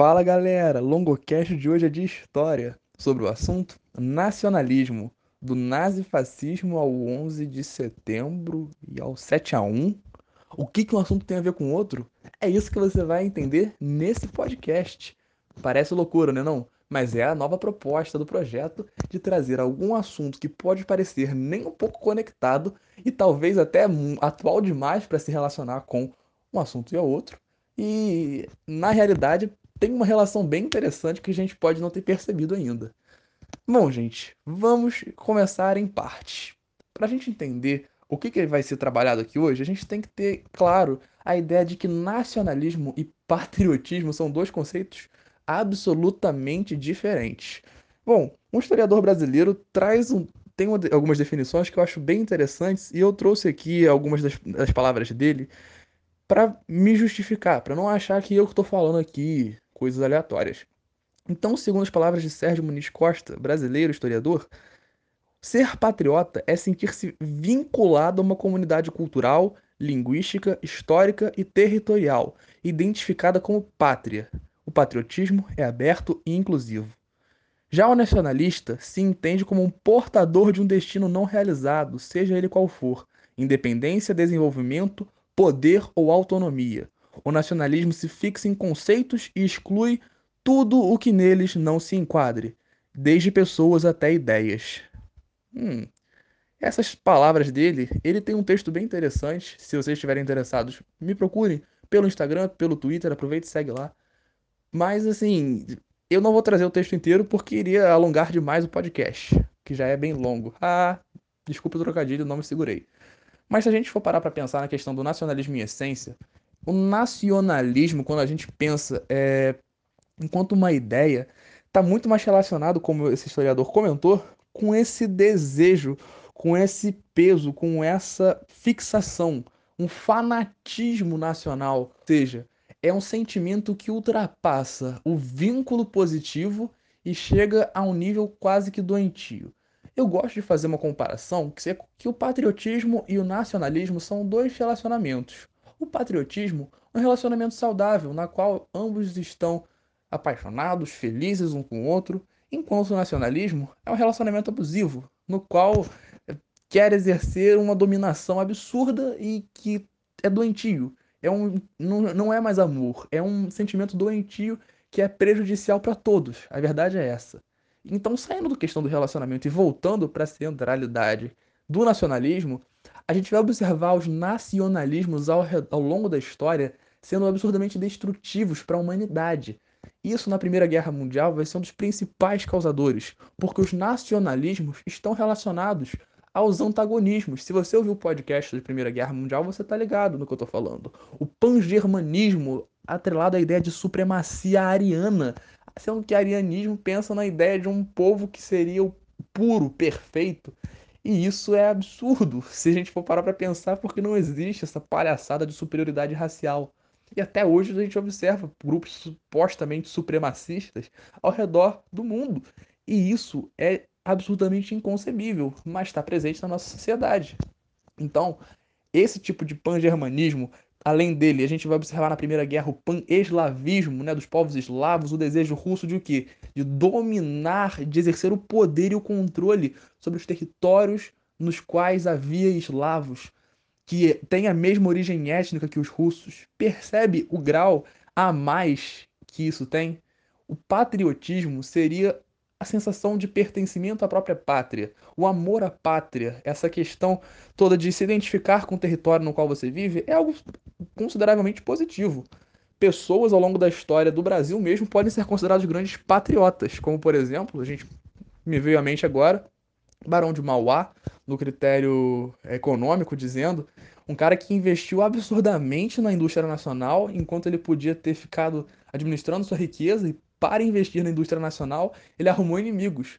Fala galera, longocast de hoje é de história, sobre o assunto nacionalismo, do nazifascismo ao 11 de setembro e ao 7 a 1. O que, que um assunto tem a ver com o outro? É isso que você vai entender nesse podcast. Parece loucura, né não? Mas é a nova proposta do projeto de trazer algum assunto que pode parecer nem um pouco conectado e talvez até atual demais para se relacionar com um assunto e o outro. E na realidade tem uma relação bem interessante que a gente pode não ter percebido ainda. Bom, gente, vamos começar em parte. Para a gente entender o que, que vai ser trabalhado aqui hoje, a gente tem que ter claro a ideia de que nacionalismo e patriotismo são dois conceitos absolutamente diferentes. Bom, um historiador brasileiro traz um, tem uma, algumas definições que eu acho bem interessantes e eu trouxe aqui algumas das, das palavras dele para me justificar, para não achar que eu estou falando aqui coisas aleatórias. Então, segundo as palavras de Sérgio Muniz Costa, brasileiro historiador, ser patriota é sentir-se vinculado a uma comunidade cultural, linguística, histórica e territorial, identificada como pátria. O patriotismo é aberto e inclusivo. Já o nacionalista se entende como um portador de um destino não realizado, seja ele qual for, independência, desenvolvimento, poder ou autonomia, o nacionalismo se fixa em conceitos e exclui tudo o que neles não se enquadre, desde pessoas até ideias. Hum. Essas palavras dele, ele tem um texto bem interessante. Se vocês estiverem interessados, me procurem pelo Instagram, pelo Twitter, aproveite e segue lá. Mas assim, eu não vou trazer o texto inteiro porque iria alongar demais o podcast, que já é bem longo. Ah, desculpa o trocadilho, não me segurei. Mas se a gente for parar para pensar na questão do nacionalismo em essência, o nacionalismo, quando a gente pensa é, enquanto uma ideia, está muito mais relacionado, como esse historiador comentou, com esse desejo, com esse peso, com essa fixação, um fanatismo nacional. Ou seja, é um sentimento que ultrapassa o vínculo positivo e chega a um nível quase que doentio. Eu gosto de fazer uma comparação que o patriotismo e o nacionalismo são dois relacionamentos. O patriotismo é um relacionamento saudável, na qual ambos estão apaixonados, felizes um com o outro, enquanto o nacionalismo é um relacionamento abusivo, no qual eh, quer exercer uma dominação absurda e que é doentio. É um, não, não é mais amor, é um sentimento doentio que é prejudicial para todos. A verdade é essa. Então, saindo da questão do relacionamento e voltando para a centralidade do nacionalismo, a gente vai observar os nacionalismos ao, ao longo da história sendo absurdamente destrutivos para a humanidade. Isso na Primeira Guerra Mundial vai ser um dos principais causadores, porque os nacionalismos estão relacionados aos antagonismos. Se você ouviu o podcast da Primeira Guerra Mundial, você está ligado no que eu estou falando. O pangermanismo atrelado à ideia de supremacia ariana, sendo que arianismo pensa na ideia de um povo que seria o puro, perfeito, e isso é absurdo se a gente for parar para pensar, porque não existe essa palhaçada de superioridade racial. E até hoje a gente observa grupos supostamente supremacistas ao redor do mundo. E isso é absurdamente inconcebível, mas está presente na nossa sociedade. Então, esse tipo de pan-germanismo Além dele, a gente vai observar na Primeira Guerra o pan-eslavismo né, dos povos eslavos, o desejo russo de o quê? De dominar, de exercer o poder e o controle sobre os territórios nos quais havia eslavos, que têm a mesma origem étnica que os russos. Percebe o grau a mais que isso tem? O patriotismo seria a sensação de pertencimento à própria pátria, o amor à pátria, essa questão toda de se identificar com o território no qual você vive, é algo consideravelmente positivo. Pessoas ao longo da história do Brasil mesmo podem ser considerados grandes patriotas, como por exemplo, a gente me veio à mente agora, Barão de Mauá, no critério econômico, dizendo um cara que investiu absurdamente na indústria nacional, enquanto ele podia ter ficado administrando sua riqueza e para investir na indústria nacional, ele arrumou inimigos.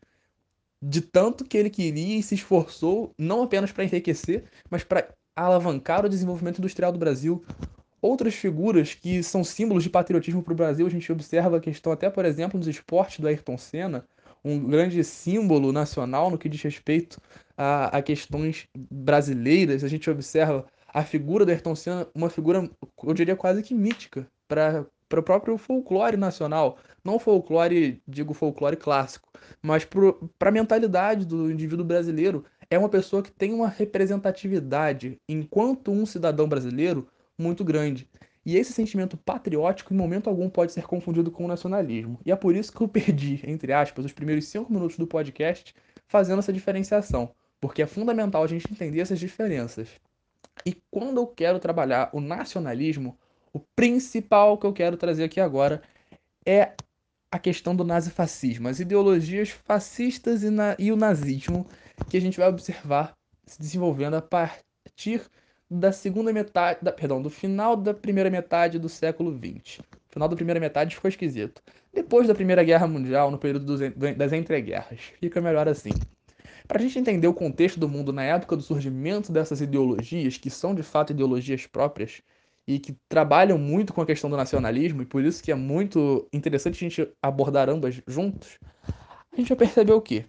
De tanto que ele queria e se esforçou, não apenas para enriquecer, mas para alavancar o desenvolvimento industrial do Brasil. Outras figuras que são símbolos de patriotismo para o Brasil, a gente observa a questão até, por exemplo, nos esportes do Ayrton Senna, um grande símbolo nacional no que diz respeito a, a questões brasileiras. A gente observa a figura do Ayrton Senna, uma figura, eu diria, quase que mítica para para o próprio folclore nacional. Não folclore, digo folclore clássico, mas para a mentalidade do indivíduo brasileiro. É uma pessoa que tem uma representatividade, enquanto um cidadão brasileiro, muito grande. E esse sentimento patriótico, em momento algum, pode ser confundido com o nacionalismo. E é por isso que eu perdi, entre aspas, os primeiros cinco minutos do podcast fazendo essa diferenciação. Porque é fundamental a gente entender essas diferenças. E quando eu quero trabalhar o nacionalismo, o principal que eu quero trazer aqui agora é a questão do nazifascismo, as ideologias fascistas e, na, e o nazismo que a gente vai observar se desenvolvendo a partir da segunda metade, da, perdão, do final da primeira metade do século XX. Final da primeira metade ficou esquisito. Depois da Primeira Guerra Mundial, no período dos, das entreguerras. Fica melhor assim. Para a gente entender o contexto do mundo na época do surgimento dessas ideologias, que são de fato ideologias próprias e que trabalham muito com a questão do nacionalismo, e por isso que é muito interessante a gente abordar ambas juntos, a gente vai perceber o quê?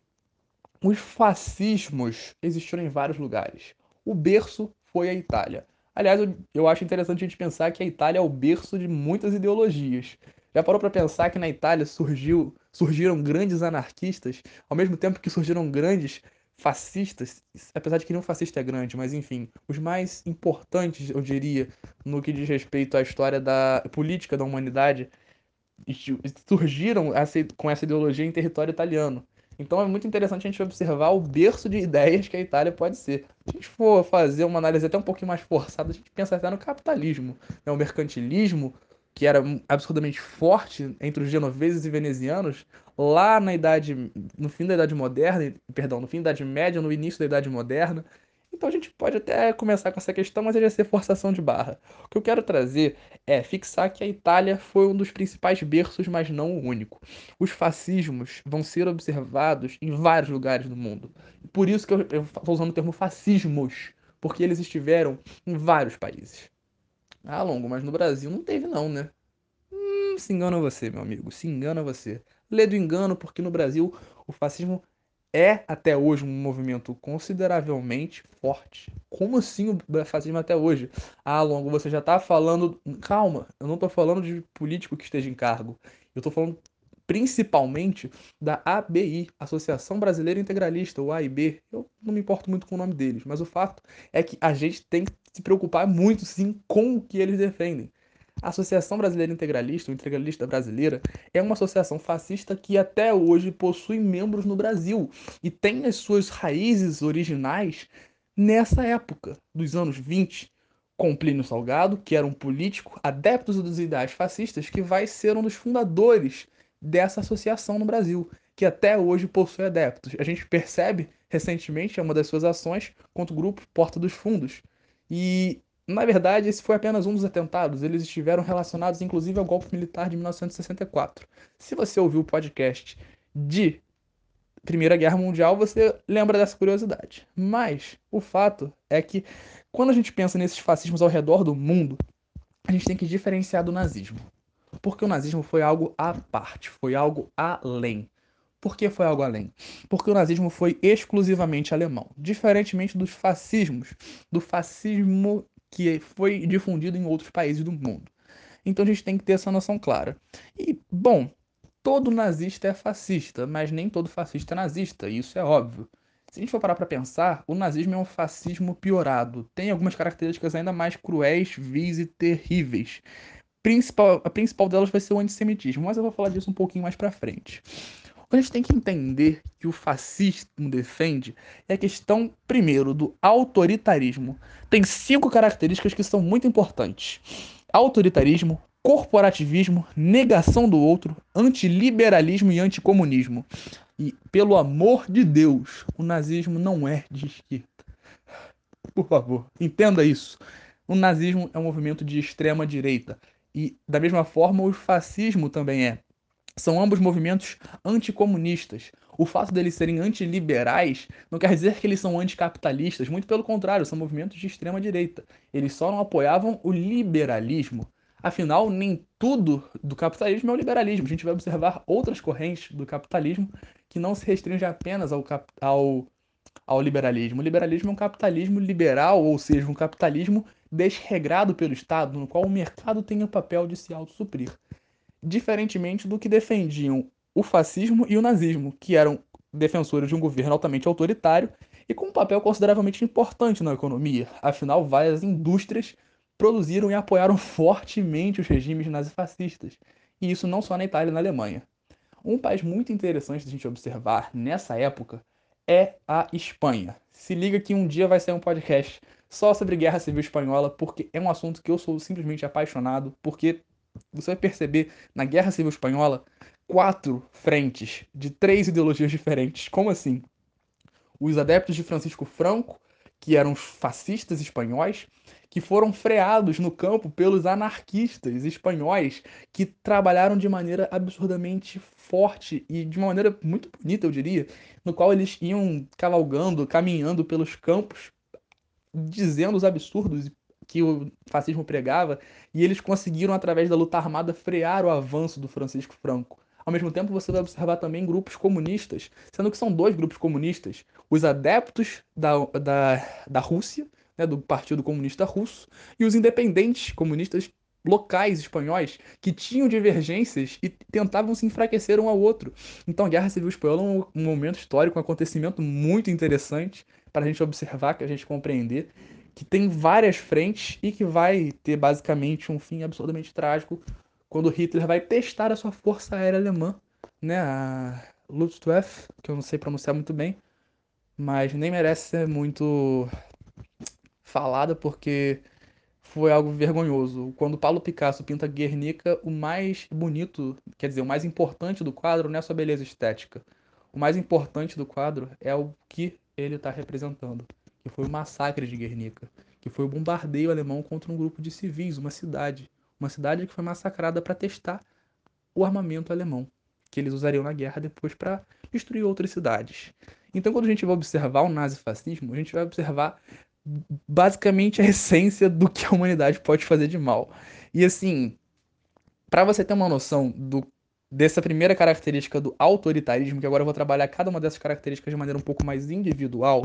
Os fascismos existiram em vários lugares. O berço foi a Itália. Aliás, eu, eu acho interessante a gente pensar que a Itália é o berço de muitas ideologias. Já parou para pensar que na Itália surgiu, surgiram grandes anarquistas, ao mesmo tempo que surgiram grandes fascistas, apesar de que nenhum fascista é grande, mas enfim, os mais importantes, eu diria, no que diz respeito à história da política da humanidade, surgiram com essa ideologia em território italiano. Então é muito interessante a gente observar o berço de ideias que a Itália pode ser. Se a gente for fazer uma análise até um pouquinho mais forçada, a gente pensa até no capitalismo, né? o mercantilismo, que era absurdamente forte entre os genoveses e venezianos, lá na idade, no fim da idade moderna, perdão, no fim da idade média, no início da idade moderna. Então a gente pode até começar com essa questão, mas ele vai ser forçação de barra. O que eu quero trazer é fixar que a Itália foi um dos principais berços, mas não o único. Os fascismos vão ser observados em vários lugares do mundo. Por isso que eu estou usando o termo fascismos, porque eles estiveram em vários países. Ah, Longo, mas no Brasil não teve não, né? Hum, se engana você, meu amigo, se engana você. Lê do engano, porque no Brasil o fascismo é até hoje um movimento consideravelmente forte. Como assim o fascismo até hoje? Ah, Longo, você já tá falando. Calma, eu não tô falando de político que esteja em cargo. Eu tô falando principalmente da ABI, Associação Brasileira Integralista, o AIB. Eu não me importo muito com o nome deles, mas o fato é que a gente tem que se preocupar muito, sim, com o que eles defendem. A Associação Brasileira Integralista, ou Integralista Brasileira, é uma associação fascista que até hoje possui membros no Brasil e tem as suas raízes originais nessa época, dos anos 20, com Plínio Salgado, que era um político adepto dos ideais fascistas, que vai ser um dos fundadores dessa associação no Brasil, que até hoje possui adeptos. A gente percebe recentemente uma das suas ações contra o grupo Porta dos Fundos, e, na verdade, esse foi apenas um dos atentados. Eles estiveram relacionados, inclusive, ao golpe militar de 1964. Se você ouviu o podcast de Primeira Guerra Mundial, você lembra dessa curiosidade. Mas o fato é que, quando a gente pensa nesses fascismos ao redor do mundo, a gente tem que diferenciar do nazismo. Porque o nazismo foi algo à parte, foi algo além. Por que foi algo além? Porque o nazismo foi exclusivamente alemão, diferentemente dos fascismos, do fascismo que foi difundido em outros países do mundo. Então a gente tem que ter essa noção clara. E, bom, todo nazista é fascista, mas nem todo fascista é nazista, isso é óbvio. Se a gente for parar para pensar, o nazismo é um fascismo piorado. Tem algumas características ainda mais cruéis, vis e terríveis. Principal, a principal delas vai ser o antissemitismo, mas eu vou falar disso um pouquinho mais para frente. A gente tem que entender que o fascismo defende é a questão, primeiro, do autoritarismo. Tem cinco características que são muito importantes: autoritarismo, corporativismo, negação do outro, antiliberalismo e anticomunismo. E, pelo amor de Deus, o nazismo não é de esquerda. Por favor, entenda isso. O nazismo é um movimento de extrema direita. E, da mesma forma, o fascismo também é. São ambos movimentos anticomunistas. O fato deles serem antiliberais não quer dizer que eles são anticapitalistas, muito pelo contrário, são movimentos de extrema direita. Eles só não apoiavam o liberalismo. Afinal, nem tudo do capitalismo é o liberalismo. A gente vai observar outras correntes do capitalismo que não se restringem apenas ao, ao, ao liberalismo. O liberalismo é um capitalismo liberal, ou seja, um capitalismo desregrado pelo Estado, no qual o mercado tem o papel de se autossuprir. Diferentemente do que defendiam o fascismo e o nazismo, que eram defensores de um governo altamente autoritário e com um papel consideravelmente importante na economia. Afinal, várias indústrias produziram e apoiaram fortemente os regimes nazifascistas, e isso não só na Itália e na Alemanha. Um país muito interessante de a gente observar nessa época é a Espanha. Se liga que um dia vai sair um podcast só sobre Guerra Civil Espanhola, porque é um assunto que eu sou simplesmente apaixonado, porque você vai perceber na Guerra Civil Espanhola quatro frentes de três ideologias diferentes. Como assim? Os adeptos de Francisco Franco, que eram fascistas espanhóis, que foram freados no campo pelos anarquistas espanhóis que trabalharam de maneira absurdamente forte e de uma maneira muito bonita, eu diria, no qual eles iam cavalgando, caminhando pelos campos, dizendo os absurdos que o fascismo pregava, e eles conseguiram, através da luta armada, frear o avanço do Francisco Franco. Ao mesmo tempo, você vai observar também grupos comunistas, sendo que são dois grupos comunistas: os adeptos da, da, da Rússia, né, do Partido Comunista Russo, e os independentes comunistas locais espanhóis que tinham divergências e tentavam se enfraquecer um ao outro. Então a Guerra Civil Espanhola é um, momento histórico, um acontecimento muito interessante para a gente observar, para a gente compreender, que tem várias frentes e que vai ter basicamente um fim absolutamente trágico quando Hitler vai testar a sua força aérea alemã, né, a Luftwaffe, que eu não sei pronunciar muito bem, mas nem merece ser muito falada porque foi algo vergonhoso. Quando Paulo Picasso pinta Guernica, o mais bonito, quer dizer, o mais importante do quadro não é sua beleza estética. O mais importante do quadro é o que ele está representando, que foi o massacre de Guernica, que foi o bombardeio alemão contra um grupo de civis, uma cidade, uma cidade que foi massacrada para testar o armamento alemão, que eles usariam na guerra depois para destruir outras cidades. Então, quando a gente vai observar o nazifascismo, a gente vai observar basicamente a essência do que a humanidade pode fazer de mal. E assim, para você ter uma noção do, dessa primeira característica do autoritarismo, que agora eu vou trabalhar cada uma dessas características de maneira um pouco mais individual,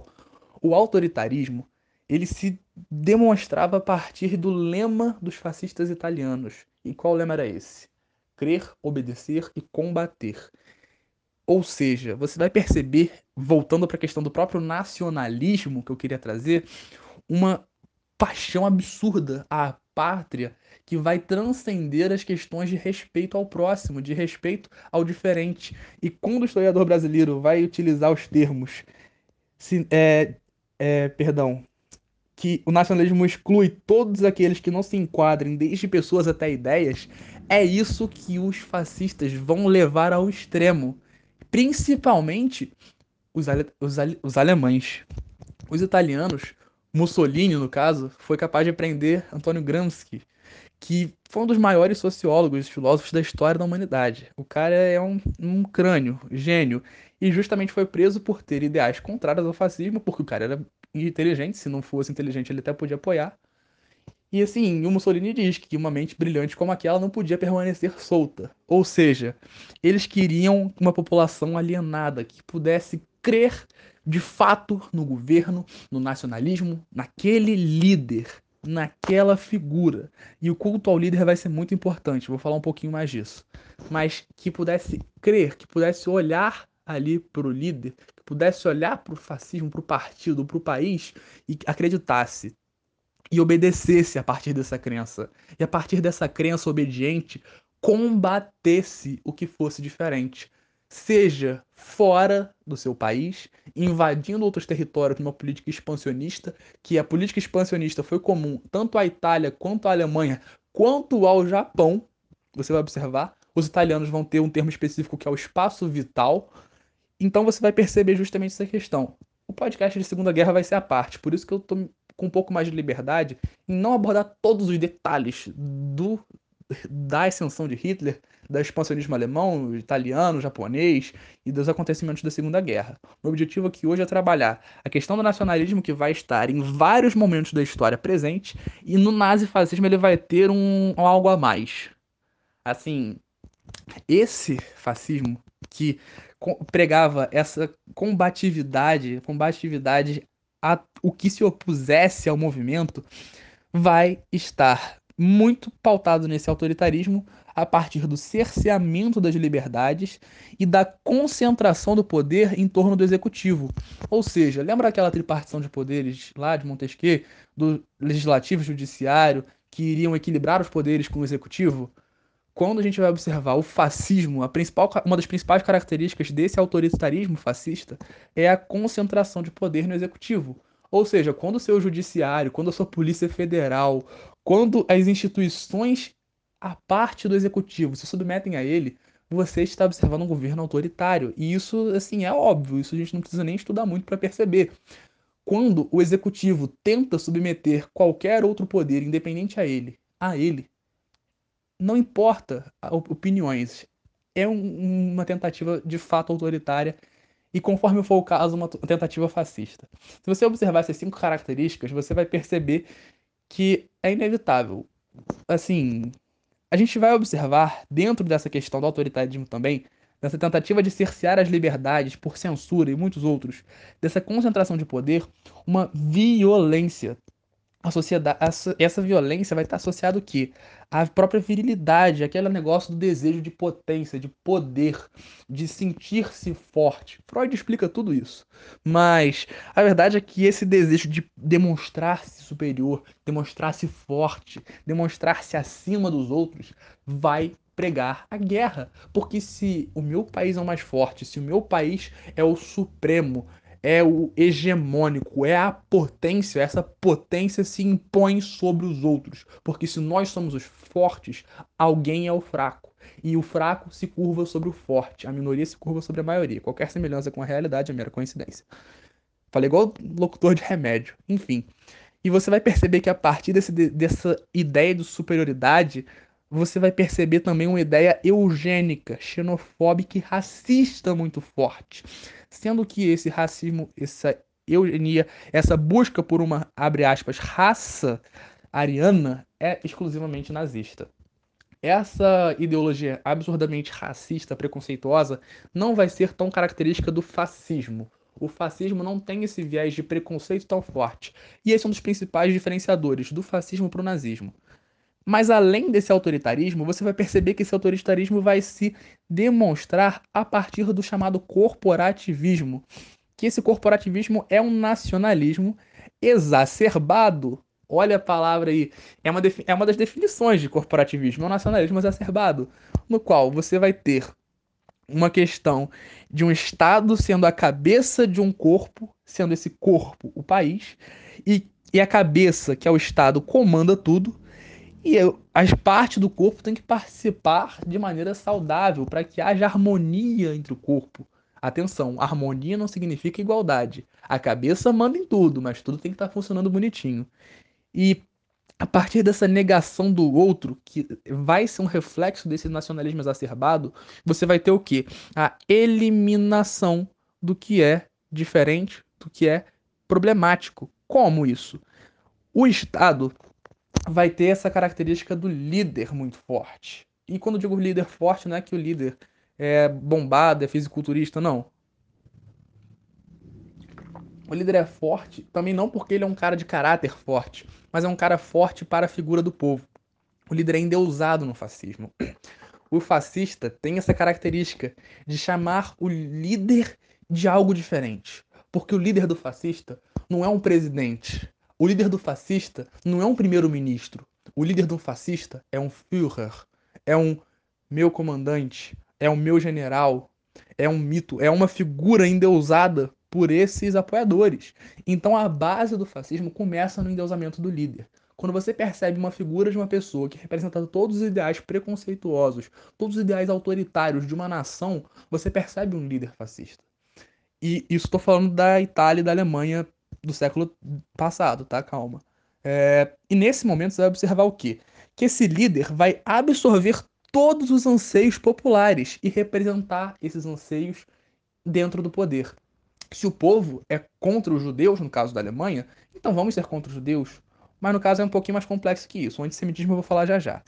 o autoritarismo ele se demonstrava a partir do lema dos fascistas italianos. E qual lema era esse? Crer, obedecer e combater. Ou seja, você vai perceber, voltando para a questão do próprio nacionalismo que eu queria trazer, uma paixão absurda à pátria que vai transcender as questões de respeito ao próximo, de respeito ao diferente. E quando o historiador brasileiro vai utilizar os termos, se, é, é, perdão, que o nacionalismo exclui todos aqueles que não se enquadrem, desde pessoas até ideias, é isso que os fascistas vão levar ao extremo principalmente os, ale os, ale os alemães. Os italianos, Mussolini, no caso, foi capaz de prender Antônio Gramsci, que foi um dos maiores sociólogos e filósofos da história da humanidade. O cara é um, um crânio, gênio, e justamente foi preso por ter ideais contrários ao fascismo, porque o cara era inteligente, se não fosse inteligente ele até podia apoiar, e assim, o Mussolini diz que uma mente brilhante como aquela não podia permanecer solta. Ou seja, eles queriam uma população alienada que pudesse crer de fato no governo, no nacionalismo, naquele líder, naquela figura. E o culto ao líder vai ser muito importante, vou falar um pouquinho mais disso. Mas que pudesse crer, que pudesse olhar ali para o líder, que pudesse olhar para o fascismo, para o partido, para o país e acreditasse e obedecesse a partir dessa crença. E a partir dessa crença obediente, combatesse o que fosse diferente. Seja fora do seu país, invadindo outros territórios numa política expansionista, que a política expansionista foi comum tanto à Itália quanto à Alemanha, quanto ao Japão. Você vai observar, os italianos vão ter um termo específico que é o espaço vital. Então você vai perceber justamente essa questão. O podcast de Segunda Guerra vai ser a parte, por isso que eu tô com um pouco mais de liberdade em não abordar todos os detalhes do da ascensão de Hitler, do expansionismo alemão, italiano, japonês e dos acontecimentos da Segunda Guerra. O objetivo aqui hoje é trabalhar a questão do nacionalismo que vai estar em vários momentos da história presente e no nazifascismo ele vai ter um, um algo a mais. Assim, esse fascismo que pregava essa combatividade, combatividade a, o que se opusesse ao movimento vai estar muito pautado nesse autoritarismo, a partir do cerceamento das liberdades e da concentração do poder em torno do executivo. Ou seja, lembra aquela tripartição de poderes lá de Montesquieu, do legislativo e judiciário, que iriam equilibrar os poderes com o executivo? Quando a gente vai observar o fascismo, a principal, uma das principais características desse autoritarismo fascista é a concentração de poder no executivo. Ou seja, quando o seu judiciário, quando a sua polícia federal, quando as instituições, a parte do executivo, se submetem a ele, você está observando um governo autoritário. E isso, assim, é óbvio, isso a gente não precisa nem estudar muito para perceber. Quando o executivo tenta submeter qualquer outro poder independente a ele, a ele, não importa opiniões, é um, uma tentativa de fato autoritária e, conforme for o caso, uma tentativa fascista. Se você observar essas cinco características, você vai perceber que é inevitável. Assim, a gente vai observar, dentro dessa questão do autoritarismo também, dessa tentativa de cercear as liberdades por censura e muitos outros, dessa concentração de poder, uma violência a sociedade, essa violência vai estar associada o quê? À própria virilidade, aquele negócio do desejo de potência, de poder, de sentir-se forte. Freud explica tudo isso. Mas a verdade é que esse desejo de demonstrar-se superior, demonstrar-se forte, demonstrar-se acima dos outros, vai pregar a guerra. Porque se o meu país é o mais forte, se o meu país é o supremo, é o hegemônico, é a potência, essa potência se impõe sobre os outros. Porque se nós somos os fortes, alguém é o fraco. E o fraco se curva sobre o forte, a minoria se curva sobre a maioria. Qualquer semelhança com a realidade é mera coincidência. Falei igual locutor de remédio. Enfim. E você vai perceber que a partir desse, dessa ideia de superioridade, você vai perceber também uma ideia eugênica, xenofóbica e racista muito forte sendo que esse racismo, essa eugenia, essa busca por uma, abre aspas, raça ariana é exclusivamente nazista. Essa ideologia absurdamente racista, preconceituosa, não vai ser tão característica do fascismo. O fascismo não tem esse viés de preconceito tão forte. E esse é um dos principais diferenciadores do fascismo para o nazismo. Mas além desse autoritarismo, você vai perceber que esse autoritarismo vai se demonstrar a partir do chamado corporativismo, que esse corporativismo é um nacionalismo exacerbado. Olha a palavra aí, é uma, é uma das definições de corporativismo, é um nacionalismo exacerbado, no qual você vai ter uma questão de um Estado sendo a cabeça de um corpo, sendo esse corpo o país, e, e a cabeça, que é o Estado, comanda tudo, e as partes do corpo têm que participar de maneira saudável para que haja harmonia entre o corpo. Atenção, harmonia não significa igualdade. A cabeça manda em tudo, mas tudo tem que estar tá funcionando bonitinho. E a partir dessa negação do outro, que vai ser um reflexo desse nacionalismo exacerbado, você vai ter o quê? A eliminação do que é diferente, do que é problemático. Como isso? O Estado vai ter essa característica do líder muito forte. E quando digo líder forte, não é que o líder é bombado, é fisiculturista, não. O líder é forte também não porque ele é um cara de caráter forte, mas é um cara forte para a figura do povo. O líder é endeusado no fascismo. O fascista tem essa característica de chamar o líder de algo diferente. Porque o líder do fascista não é um presidente, o líder do fascista não é um primeiro-ministro. O líder do fascista é um Führer, é um meu comandante, é um meu general, é um mito, é uma figura endeusada por esses apoiadores. Então a base do fascismo começa no endeusamento do líder. Quando você percebe uma figura de uma pessoa que representa todos os ideais preconceituosos, todos os ideais autoritários de uma nação, você percebe um líder fascista. E isso estou falando da Itália e da Alemanha do século passado, tá? Calma. É, e nesse momento você vai observar o quê? Que esse líder vai absorver todos os anseios populares e representar esses anseios dentro do poder. Se o povo é contra os judeus, no caso da Alemanha, então vamos ser contra os judeus. Mas no caso é um pouquinho mais complexo que isso. O antissemitismo eu vou falar já já.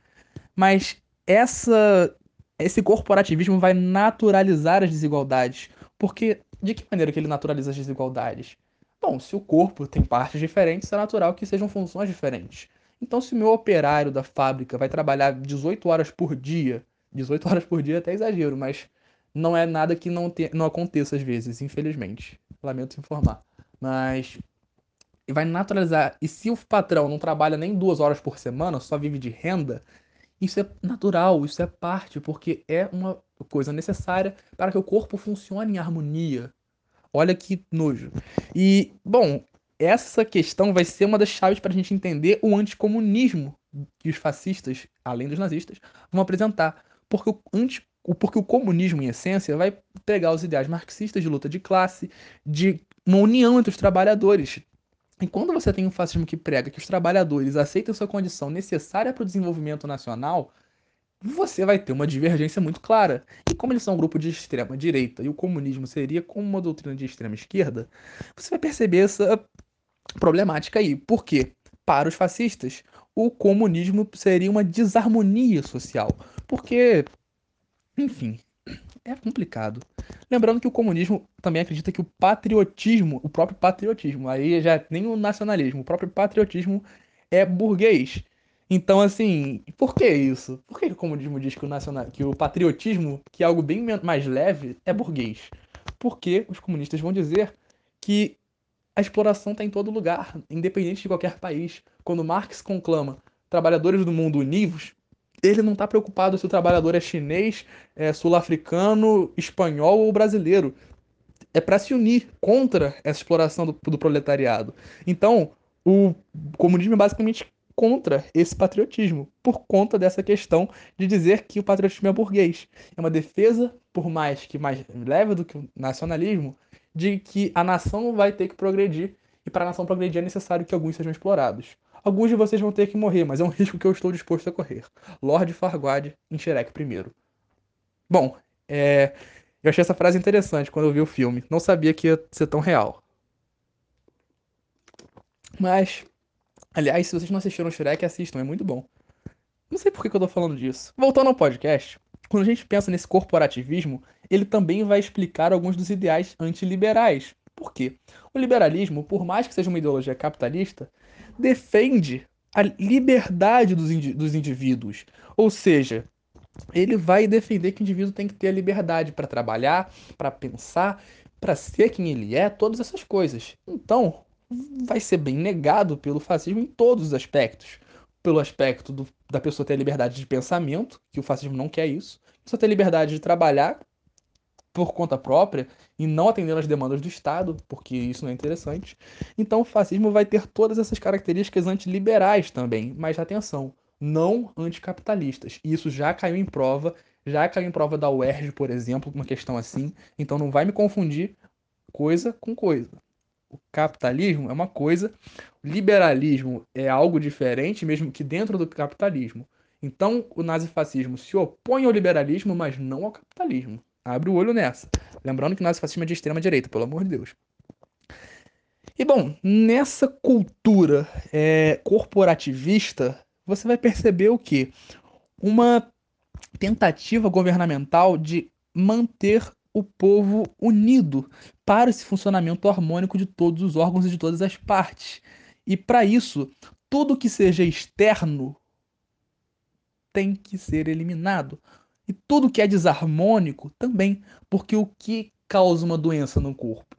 Mas essa, esse corporativismo vai naturalizar as desigualdades. Porque de que maneira que ele naturaliza as desigualdades? Bom, se o corpo tem partes diferentes, é natural que sejam funções diferentes. Então, se o meu operário da fábrica vai trabalhar 18 horas por dia, 18 horas por dia é até exagero, mas não é nada que não, te, não aconteça às vezes, infelizmente. Lamento informar. Mas vai naturalizar. E se o patrão não trabalha nem duas horas por semana, só vive de renda, isso é natural, isso é parte, porque é uma coisa necessária para que o corpo funcione em harmonia. Olha que nojo. E, bom, essa questão vai ser uma das chaves para a gente entender o anticomunismo que os fascistas, além dos nazistas, vão apresentar. Porque o, anti, porque o comunismo, em essência, vai pegar os ideais marxistas de luta de classe, de uma união entre os trabalhadores. E quando você tem um fascismo que prega que os trabalhadores aceitam sua condição necessária para o desenvolvimento nacional, você vai ter uma divergência muito clara. E como eles são um grupo de extrema direita e o comunismo seria como uma doutrina de extrema esquerda, você vai perceber essa problemática aí. Por quê? Para os fascistas, o comunismo seria uma desarmonia social. Porque, enfim, é complicado. Lembrando que o comunismo também acredita que o patriotismo, o próprio patriotismo, aí já nem o nacionalismo, o próprio patriotismo é burguês. Então, assim, por que isso? Por que o comunismo diz que o, nacional, que o patriotismo, que é algo bem mais leve, é burguês? Porque os comunistas vão dizer que a exploração está em todo lugar, independente de qualquer país. Quando Marx conclama trabalhadores do mundo univos, ele não está preocupado se o trabalhador é chinês, é sul-africano, espanhol ou brasileiro. É para se unir contra essa exploração do, do proletariado. Então, o comunismo é basicamente contra esse patriotismo, por conta dessa questão de dizer que o patriotismo é burguês. É uma defesa, por mais que mais leve do que o nacionalismo, de que a nação vai ter que progredir e para a nação progredir é necessário que alguns sejam explorados. Alguns de vocês vão ter que morrer, mas é um risco que eu estou disposto a correr. Lord Farquaad em Shrek primeiro. Bom, é... eu achei essa frase interessante quando eu vi o filme. Não sabia que ia ser tão real. Mas, aliás, se vocês não assistiram Shrek, assistam, é muito bom. Não sei por que eu tô falando disso. Voltando ao podcast, quando a gente pensa nesse corporativismo, ele também vai explicar alguns dos ideais antiliberais. Por quê? O liberalismo, por mais que seja uma ideologia capitalista, defende a liberdade dos, indi dos indivíduos. Ou seja, ele vai defender que o indivíduo tem que ter a liberdade para trabalhar, para pensar, para ser quem ele é, todas essas coisas. Então, vai ser bem negado pelo fascismo em todos os aspectos pelo aspecto do, da pessoa ter liberdade de pensamento, que o fascismo não quer isso, só ter liberdade de trabalhar por conta própria e não atendendo às demandas do Estado, porque isso não é interessante. Então o fascismo vai ter todas essas características antiliberais também, mas atenção, não anticapitalistas. E isso já caiu em prova, já caiu em prova da UERJ, por exemplo, uma questão assim. Então não vai me confundir coisa com coisa o capitalismo é uma coisa, o liberalismo é algo diferente, mesmo que dentro do capitalismo. Então, o nazifascismo se opõe ao liberalismo, mas não ao capitalismo. Abre o olho nessa. Lembrando que o nazifascismo é de extrema direita, pelo amor de Deus. E bom, nessa cultura é, corporativista, você vai perceber o que? Uma tentativa governamental de manter o povo unido para esse funcionamento harmônico de todos os órgãos e de todas as partes. E para isso, tudo que seja externo tem que ser eliminado. E tudo que é desarmônico também, porque o que causa uma doença no corpo?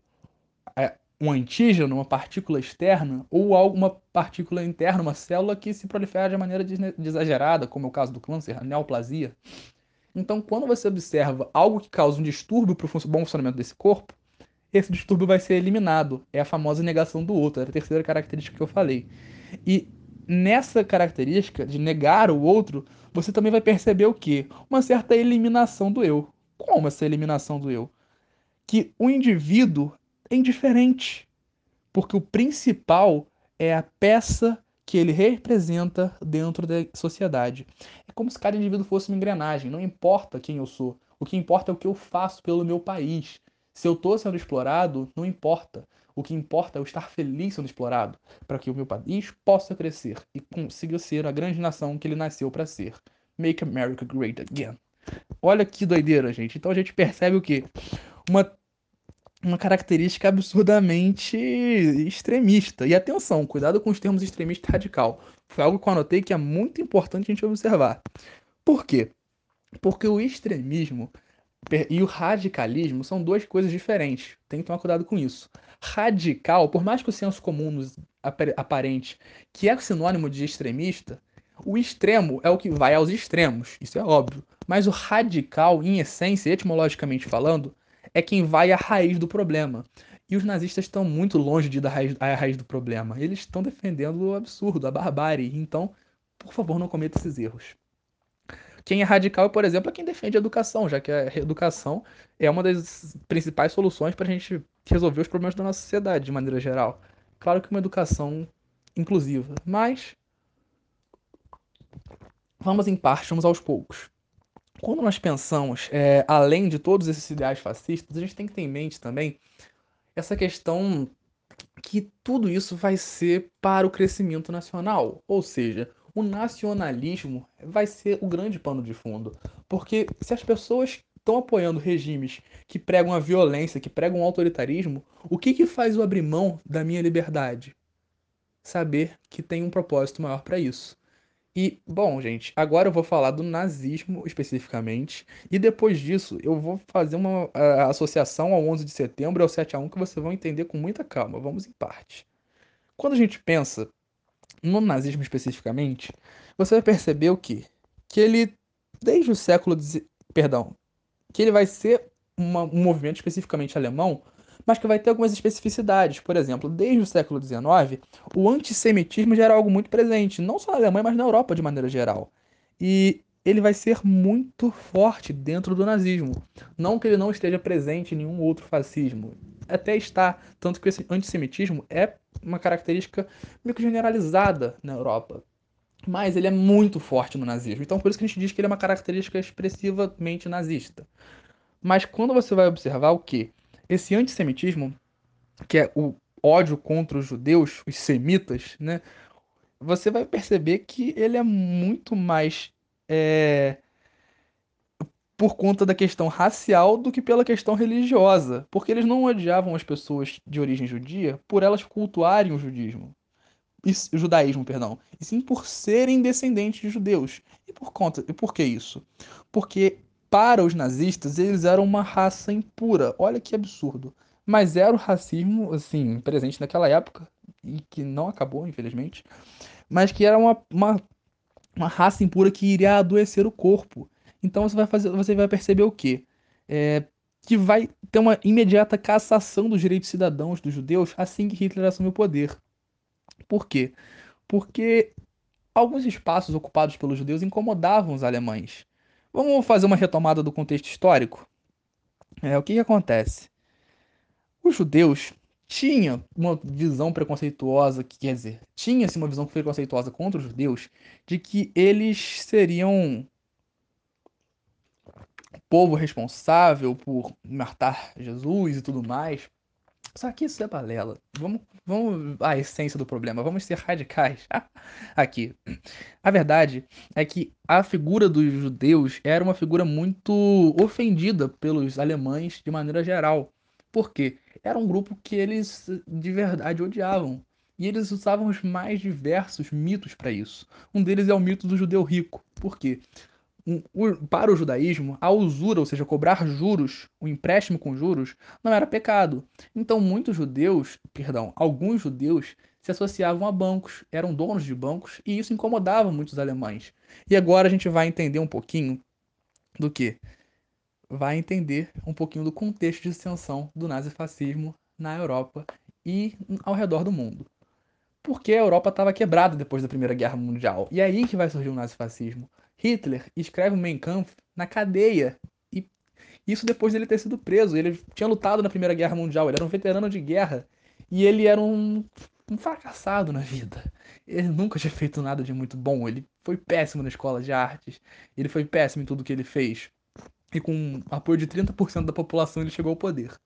É um antígeno, uma partícula externa, ou alguma partícula interna, uma célula que se prolifera de maneira exagerada, como é o caso do câncer, a neoplasia. Então, quando você observa algo que causa um distúrbio para o bom funcionamento desse corpo, esse distúrbio vai ser eliminado. É a famosa negação do outro, é a terceira característica que eu falei. E nessa característica de negar o outro, você também vai perceber o quê? Uma certa eliminação do eu. Como essa eliminação do eu? Que o indivíduo é indiferente, porque o principal é a peça que ele representa dentro da sociedade. É como se cada indivíduo fosse uma engrenagem, não importa quem eu sou, o que importa é o que eu faço pelo meu país. Se eu estou sendo explorado, não importa. O que importa é eu estar feliz sendo explorado, para que o meu país possa crescer e consiga ser a grande nação que ele nasceu para ser. Make America Great Again. Olha que doideira, gente. Então a gente percebe o quê? Uma uma característica absurdamente extremista. E atenção, cuidado com os termos extremista radical. Foi algo que eu anotei que é muito importante a gente observar. Por quê? Porque o extremismo e o radicalismo são duas coisas diferentes. Tem que tomar cuidado com isso. Radical, por mais que o senso comum nos aparente que é sinônimo de extremista, o extremo é o que vai aos extremos, isso é óbvio. Mas o radical, em essência, etimologicamente falando, é quem vai à raiz do problema. E os nazistas estão muito longe de ir à raiz, raiz do problema. Eles estão defendendo o absurdo, a barbárie. Então, por favor, não cometa esses erros. Quem é radical, por exemplo, é quem defende a educação, já que a educação é uma das principais soluções para a gente resolver os problemas da nossa sociedade, de maneira geral. Claro que uma educação inclusiva, mas vamos em parte, vamos aos poucos. Quando nós pensamos, é, além de todos esses ideais fascistas, a gente tem que ter em mente também essa questão que tudo isso vai ser para o crescimento nacional. Ou seja, o nacionalismo vai ser o grande pano de fundo. Porque se as pessoas estão apoiando regimes que pregam a violência, que pregam o autoritarismo, o que, que faz o abrir mão da minha liberdade? Saber que tem um propósito maior para isso. E, bom, gente, agora eu vou falar do nazismo especificamente, e depois disso eu vou fazer uma associação ao 11 de setembro e ao 7 a 1 que vocês vão entender com muita calma. Vamos em parte. Quando a gente pensa no nazismo especificamente, você vai perceber o quê? Que ele, desde o século... Perdão. Que ele vai ser uma, um movimento especificamente alemão mas que vai ter algumas especificidades. Por exemplo, desde o século XIX, o antissemitismo já era algo muito presente, não só na Alemanha, mas na Europa de maneira geral. E ele vai ser muito forte dentro do nazismo. Não que ele não esteja presente em nenhum outro fascismo. Até está, tanto que esse antissemitismo é uma característica meio que generalizada na Europa. Mas ele é muito forte no nazismo. Então por isso que a gente diz que ele é uma característica expressivamente nazista. Mas quando você vai observar o que? Esse antissemitismo, que é o ódio contra os judeus, os semitas, né? Você vai perceber que ele é muito mais é, por conta da questão racial do que pela questão religiosa, porque eles não odiavam as pessoas de origem judia por elas cultuarem o judismo, judaísmo, perdão, e sim por serem descendentes de judeus. E por conta, e por que isso? Porque para os nazistas, eles eram uma raça impura. Olha que absurdo. Mas era o racismo, assim, presente naquela época, e que não acabou, infelizmente, mas que era uma, uma, uma raça impura que iria adoecer o corpo. Então você vai fazer, você vai perceber o quê? É, que vai ter uma imediata cassação dos direitos cidadãos dos judeus assim que Hitler assume o poder. Por quê? Porque alguns espaços ocupados pelos judeus incomodavam os alemães. Vamos fazer uma retomada do contexto histórico? É, o que, que acontece? Os judeus tinham uma visão preconceituosa, que quer dizer, tinha-se uma visão preconceituosa contra os judeus de que eles seriam o povo responsável por matar Jesus e tudo mais. Só que isso é balela. Vamos, vamos à essência do problema. Vamos ser radicais aqui. A verdade é que a figura dos judeus era uma figura muito ofendida pelos alemães de maneira geral. Por quê? Era um grupo que eles de verdade odiavam. E eles usavam os mais diversos mitos para isso. Um deles é o mito do judeu rico. Por quê? Para o judaísmo, a usura, ou seja, cobrar juros, o empréstimo com juros, não era pecado. Então, muitos judeus, perdão, alguns judeus se associavam a bancos, eram donos de bancos, e isso incomodava muitos alemães. E agora a gente vai entender um pouquinho do que? Vai entender um pouquinho do contexto de extensão do nazifascismo na Europa e ao redor do mundo. Porque a Europa estava quebrada depois da Primeira Guerra Mundial. E é aí que vai surgir o nazifascismo. Hitler escreve o Mein Kampf na cadeia. E isso depois dele ter sido preso. Ele tinha lutado na Primeira Guerra Mundial, ele era um veterano de guerra. E ele era um, um fracassado na vida. Ele nunca tinha feito nada de muito bom. Ele foi péssimo na escola de artes. Ele foi péssimo em tudo que ele fez. E com apoio de 30% da população ele chegou ao poder.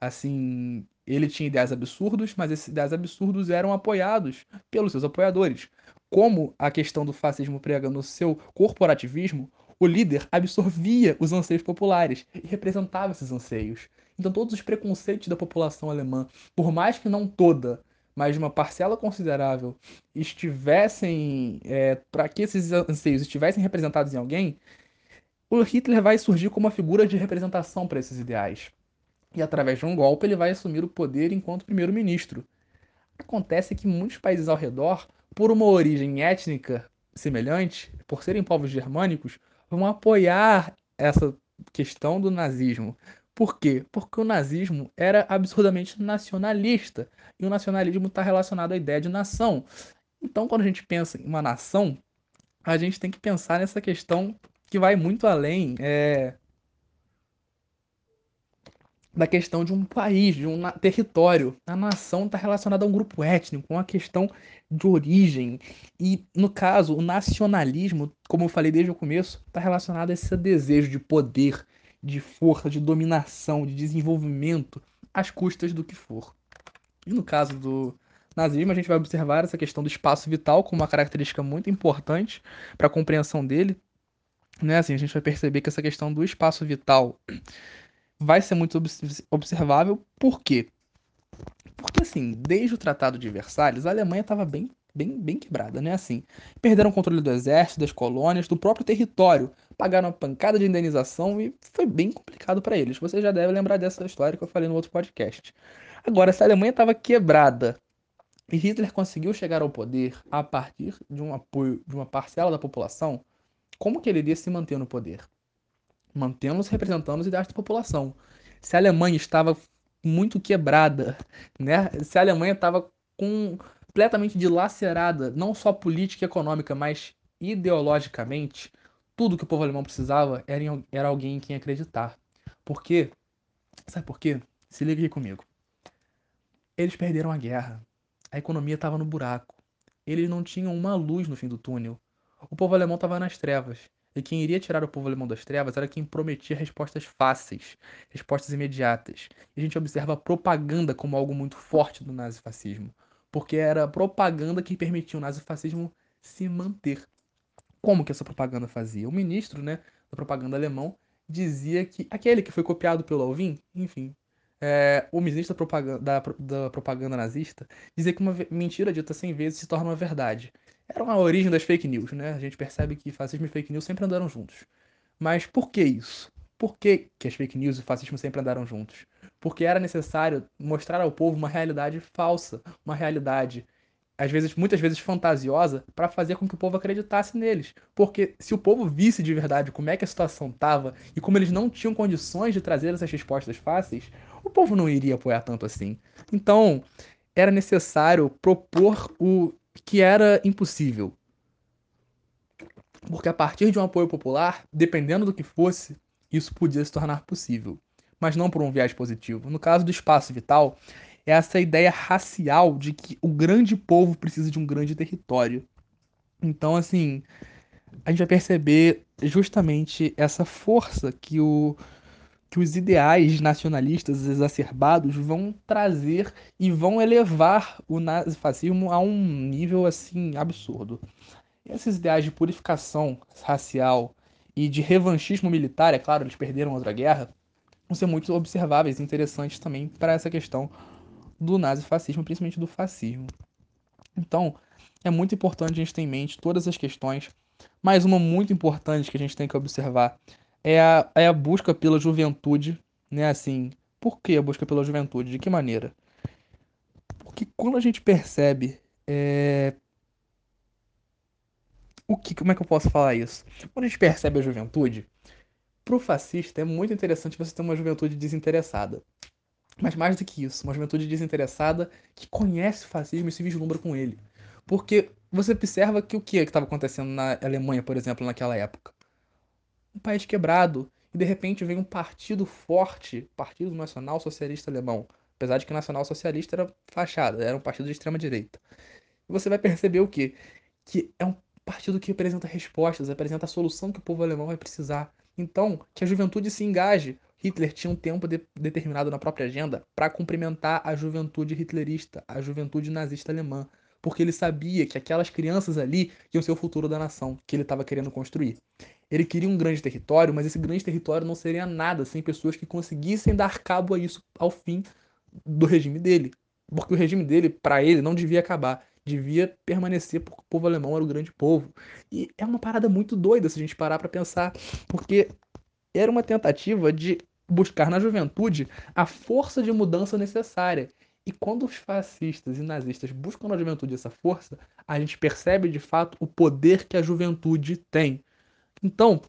Assim, ele tinha ideias absurdas, mas esses ideias absurdos eram apoiados pelos seus apoiadores como a questão do fascismo prega no seu corporativismo, O líder absorvia os anseios populares e representava esses anseios. Então, todos os preconceitos da população alemã, por mais que não toda, mas uma parcela considerável, estivessem. É, para que esses anseios estivessem representados em alguém, o Hitler vai surgir como uma figura de representação para esses ideais. E através de um golpe, ele vai assumir o poder enquanto primeiro-ministro. Acontece que muitos países ao redor, por uma origem étnica semelhante, por serem povos germânicos, vão apoiar essa questão do nazismo. Por quê? Porque o nazismo era absurdamente nacionalista. E o nacionalismo está relacionado à ideia de nação. Então, quando a gente pensa em uma nação, a gente tem que pensar nessa questão que vai muito além é, da questão de um país, de um território. A nação está relacionada a um grupo étnico, uma questão de origem. E, no caso, o nacionalismo, como eu falei desde o começo, está relacionado a esse desejo de poder, de força, de dominação, de desenvolvimento, às custas do que for. E no caso do nazismo, a gente vai observar essa questão do espaço vital como uma característica muito importante para a compreensão dele. Né? Assim, a gente vai perceber que essa questão do espaço vital vai ser muito observável. Por quê? Porque, assim, desde o Tratado de Versalhes, a Alemanha estava bem, bem, bem quebrada, né? Assim, perderam o controle do exército, das colônias, do próprio território, pagaram uma pancada de indenização e foi bem complicado para eles. Você já deve lembrar dessa história que eu falei no outro podcast. Agora, se a Alemanha estava quebrada e Hitler conseguiu chegar ao poder a partir de um apoio de uma parcela da população, como que ele iria se manter no poder? Representando os ideais da população. Se a Alemanha estava muito quebrada, né? Se a Alemanha estava completamente dilacerada, não só política e econômica, mas ideologicamente, tudo que o povo alemão precisava era, em, era alguém em quem acreditar. Por quê? Sabe por quê? Se liga aqui comigo. Eles perderam a guerra. A economia estava no buraco. Eles não tinham uma luz no fim do túnel. O povo alemão estava nas trevas. E quem iria tirar o povo alemão das trevas era quem prometia respostas fáceis, respostas imediatas. E a gente observa a propaganda como algo muito forte do nazifascismo, porque era a propaganda que permitia o nazifascismo se manter. Como que essa propaganda fazia? O ministro, né, da propaganda alemão dizia que aquele que foi copiado pelo Alvin, enfim, é, o ministro da propaganda, da, da propaganda nazista dizia que uma mentira dita 100 vezes se torna uma verdade era uma origem das fake news, né? A gente percebe que fascismo e fake news sempre andaram juntos. Mas por que isso? Por que, que as fake news e o fascismo sempre andaram juntos? Porque era necessário mostrar ao povo uma realidade falsa, uma realidade às vezes, muitas vezes fantasiosa, para fazer com que o povo acreditasse neles. Porque se o povo visse de verdade como é que a situação estava e como eles não tinham condições de trazer essas respostas fáceis, o povo não iria apoiar tanto assim. Então, era necessário propor o que era impossível. Porque a partir de um apoio popular, dependendo do que fosse, isso podia se tornar possível. Mas não por um viés positivo. No caso do espaço vital, é essa ideia racial de que o grande povo precisa de um grande território. Então, assim, a gente vai perceber justamente essa força que o que os ideais nacionalistas exacerbados vão trazer e vão elevar o nazifascismo a um nível assim absurdo. Esses ideais de purificação racial e de revanchismo militar, é claro, eles perderam outra guerra, vão ser muito observáveis e interessantes também para essa questão do nazifascismo, principalmente do fascismo. Então, é muito importante a gente ter em mente todas as questões. Mais uma muito importante que a gente tem que observar é a, é a busca pela juventude, né? Assim, por que a busca pela juventude? De que maneira? Porque quando a gente percebe é... o que, como é que eu posso falar isso? Quando a gente percebe a juventude, pro fascista é muito interessante você ter uma juventude desinteressada. Mas mais do que isso, uma juventude desinteressada que conhece o fascismo e se vislumbra com ele. Porque você observa que o que estava acontecendo na Alemanha, por exemplo, naquela época? Um país quebrado. E de repente vem um partido forte, Partido Nacional Socialista Alemão. Apesar de que Nacional Socialista era fachada, era um partido de extrema direita. E você vai perceber o quê? Que é um partido que apresenta respostas, apresenta a solução que o povo alemão vai precisar. Então, que a juventude se engaje. Hitler tinha um tempo de, determinado na própria agenda para cumprimentar a juventude hitlerista, a juventude nazista alemã, porque ele sabia que aquelas crianças ali iam ser o futuro da nação que ele estava querendo construir. Ele queria um grande território, mas esse grande território não seria nada sem pessoas que conseguissem dar cabo a isso ao fim do regime dele. Porque o regime dele, para ele, não devia acabar. Devia permanecer porque o povo alemão era o grande povo. E é uma parada muito doida se a gente parar para pensar, porque era uma tentativa de buscar na juventude a força de mudança necessária. E quando os fascistas e nazistas buscam na juventude essa força, a gente percebe de fato o poder que a juventude tem. Então,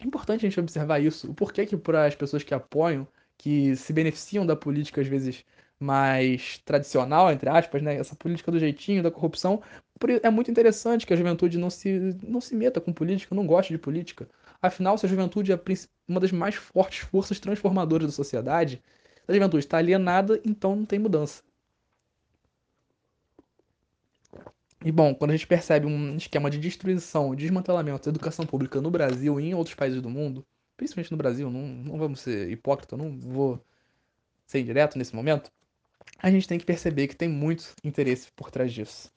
é importante a gente observar isso. O porquê que para as pessoas que apoiam, que se beneficiam da política às vezes mais tradicional, entre aspas, né, essa política do jeitinho, da corrupção, é muito interessante que a juventude não se, não se meta com política, não goste de política. Afinal, se a juventude é uma das mais fortes forças transformadoras da sociedade, a juventude está alienada, então não tem mudança. E bom, quando a gente percebe um esquema de destruição desmantelamento da educação pública no Brasil e em outros países do mundo, principalmente no Brasil, não, não vamos ser hipócritas, não vou ser indireto nesse momento, a gente tem que perceber que tem muito interesse por trás disso.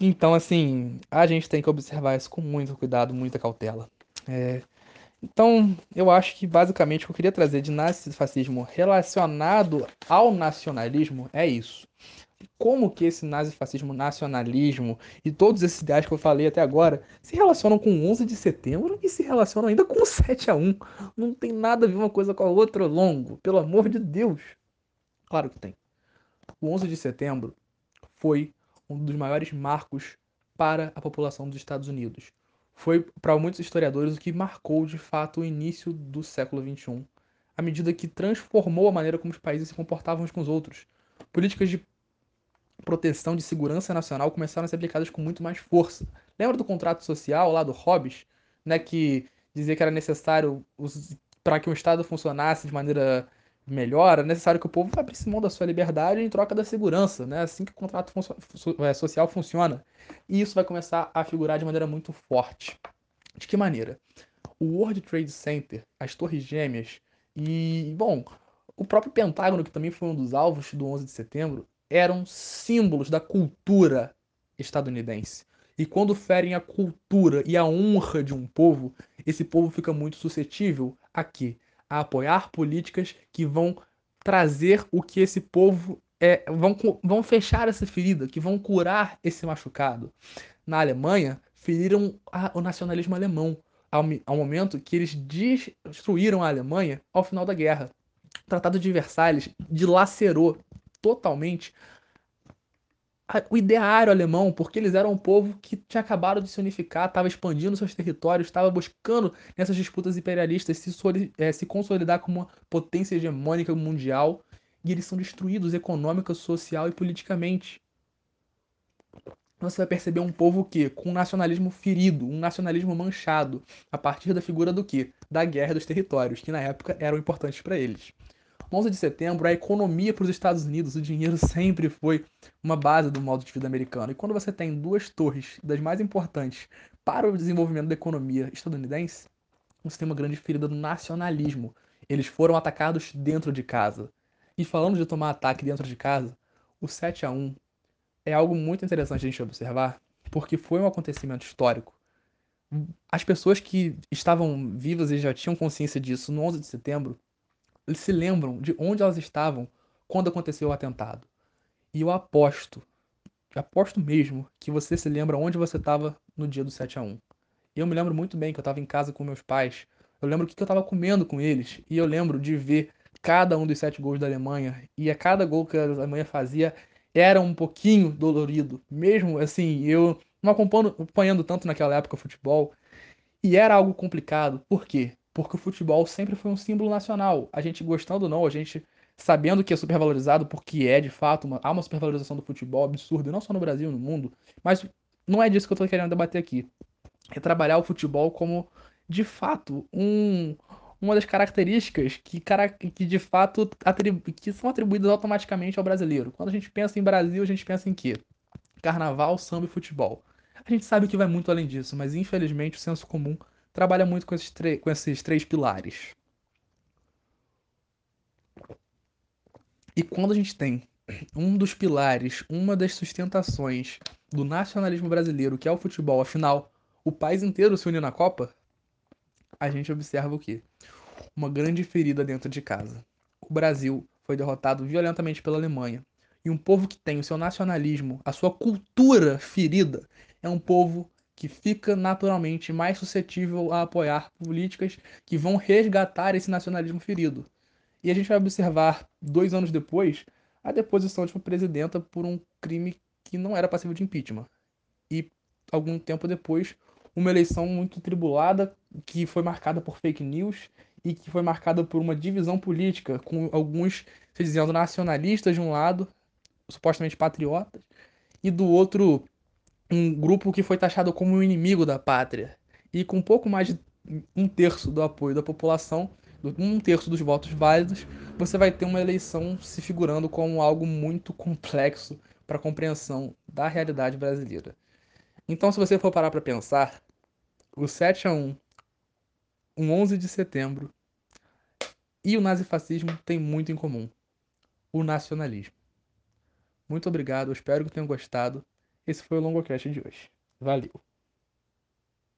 Então, assim, a gente tem que observar isso com muito cuidado, muita cautela. É, então, eu acho que basicamente o que eu queria trazer de nazifascismo relacionado ao nacionalismo é isso. Como que esse nazifascismo, nacionalismo e todos esses ideais que eu falei até agora se relacionam com o 11 de setembro e se relacionam ainda com o 7 a 1 Não tem nada a ver uma coisa com a outra longo, pelo amor de Deus. Claro que tem. O 11 de setembro foi um dos maiores marcos para a população dos Estados Unidos foi para muitos historiadores o que marcou de fato o início do século XXI, à medida que transformou a maneira como os países se comportavam uns com os outros. Políticas de proteção de segurança nacional começaram a ser aplicadas com muito mais força. Lembra do contrato social lá do Hobbes, né, que dizia que era necessário para que o Estado funcionasse de maneira melhor, era necessário que o povo abrisse mão da sua liberdade em troca da segurança, né? Assim que o contrato é, social funciona. E isso vai começar a figurar de maneira muito forte. De que maneira? O World Trade Center, as Torres Gêmeas e, bom, o próprio Pentágono, que também foi um dos alvos do 11 de setembro, eram símbolos da cultura estadunidense. E quando ferem a cultura e a honra de um povo, esse povo fica muito suscetível a quê? a apoiar políticas que vão trazer o que esse povo é, vão, vão fechar essa ferida, que vão curar esse machucado. Na Alemanha, feriram a, o nacionalismo alemão, ao, ao momento que eles destruíram a Alemanha ao final da guerra. O Tratado de Versalhes dilacerou totalmente o ideário alemão, porque eles eram um povo que tinha acabado de se unificar, estava expandindo seus territórios, estava buscando nessas disputas imperialistas se, é, se, consolidar como uma potência hegemônica mundial, e eles são destruídos econômica, social e politicamente. Você vai perceber um povo que, com um nacionalismo ferido, um nacionalismo manchado, a partir da figura do que? Da guerra dos territórios, que na época eram importantes para eles. 11 de setembro, a economia para os Estados Unidos, o dinheiro sempre foi uma base do modo de vida americano. E quando você tem duas torres das mais importantes para o desenvolvimento da economia estadunidense, você tem uma grande ferida do nacionalismo. Eles foram atacados dentro de casa. E falando de tomar ataque dentro de casa, o 7 a 1 é algo muito interessante a gente observar, porque foi um acontecimento histórico. As pessoas que estavam vivas e já tinham consciência disso no 11 de setembro eles se lembram de onde elas estavam quando aconteceu o atentado. E eu aposto, aposto mesmo, que você se lembra onde você estava no dia do 7 a 1 Eu me lembro muito bem que eu estava em casa com meus pais. Eu lembro o que eu estava comendo com eles. E eu lembro de ver cada um dos sete gols da Alemanha. E a cada gol que a Alemanha fazia era um pouquinho dolorido. Mesmo assim, eu não acompanhando, acompanhando tanto naquela época futebol. E era algo complicado. Por quê? Porque o futebol sempre foi um símbolo nacional. A gente gostando ou não, a gente sabendo que é supervalorizado, porque é de fato, uma, há uma supervalorização do futebol absurda, não só no Brasil, no mundo, mas não é disso que eu estou querendo debater aqui. É trabalhar o futebol como, de fato, um, uma das características que, que de fato que são atribuídas automaticamente ao brasileiro. Quando a gente pensa em Brasil, a gente pensa em quê? Carnaval, samba e futebol. A gente sabe que vai muito além disso, mas infelizmente o senso comum trabalha muito com esses, com esses três pilares. E quando a gente tem um dos pilares, uma das sustentações do nacionalismo brasileiro, que é o futebol, afinal, o país inteiro se uniu na Copa, a gente observa o quê? Uma grande ferida dentro de casa. O Brasil foi derrotado violentamente pela Alemanha. E um povo que tem o seu nacionalismo, a sua cultura ferida, é um povo que fica naturalmente mais suscetível a apoiar políticas que vão resgatar esse nacionalismo ferido. E a gente vai observar, dois anos depois, a deposição de uma presidenta por um crime que não era passível de impeachment. E algum tempo depois, uma eleição muito tribulada, que foi marcada por fake news e que foi marcada por uma divisão política, com alguns se dizendo nacionalistas de um lado, supostamente patriotas, e do outro um grupo que foi taxado como um inimigo da pátria. E com um pouco mais de um terço do apoio da população, um terço dos votos válidos, você vai ter uma eleição se figurando como algo muito complexo para a compreensão da realidade brasileira. Então, se você for parar para pensar, o 7 a 1, um 11 de setembro e o nazifascismo têm muito em comum: o nacionalismo. Muito obrigado, espero que tenham gostado. Esse foi o Longocast de hoje. Valeu!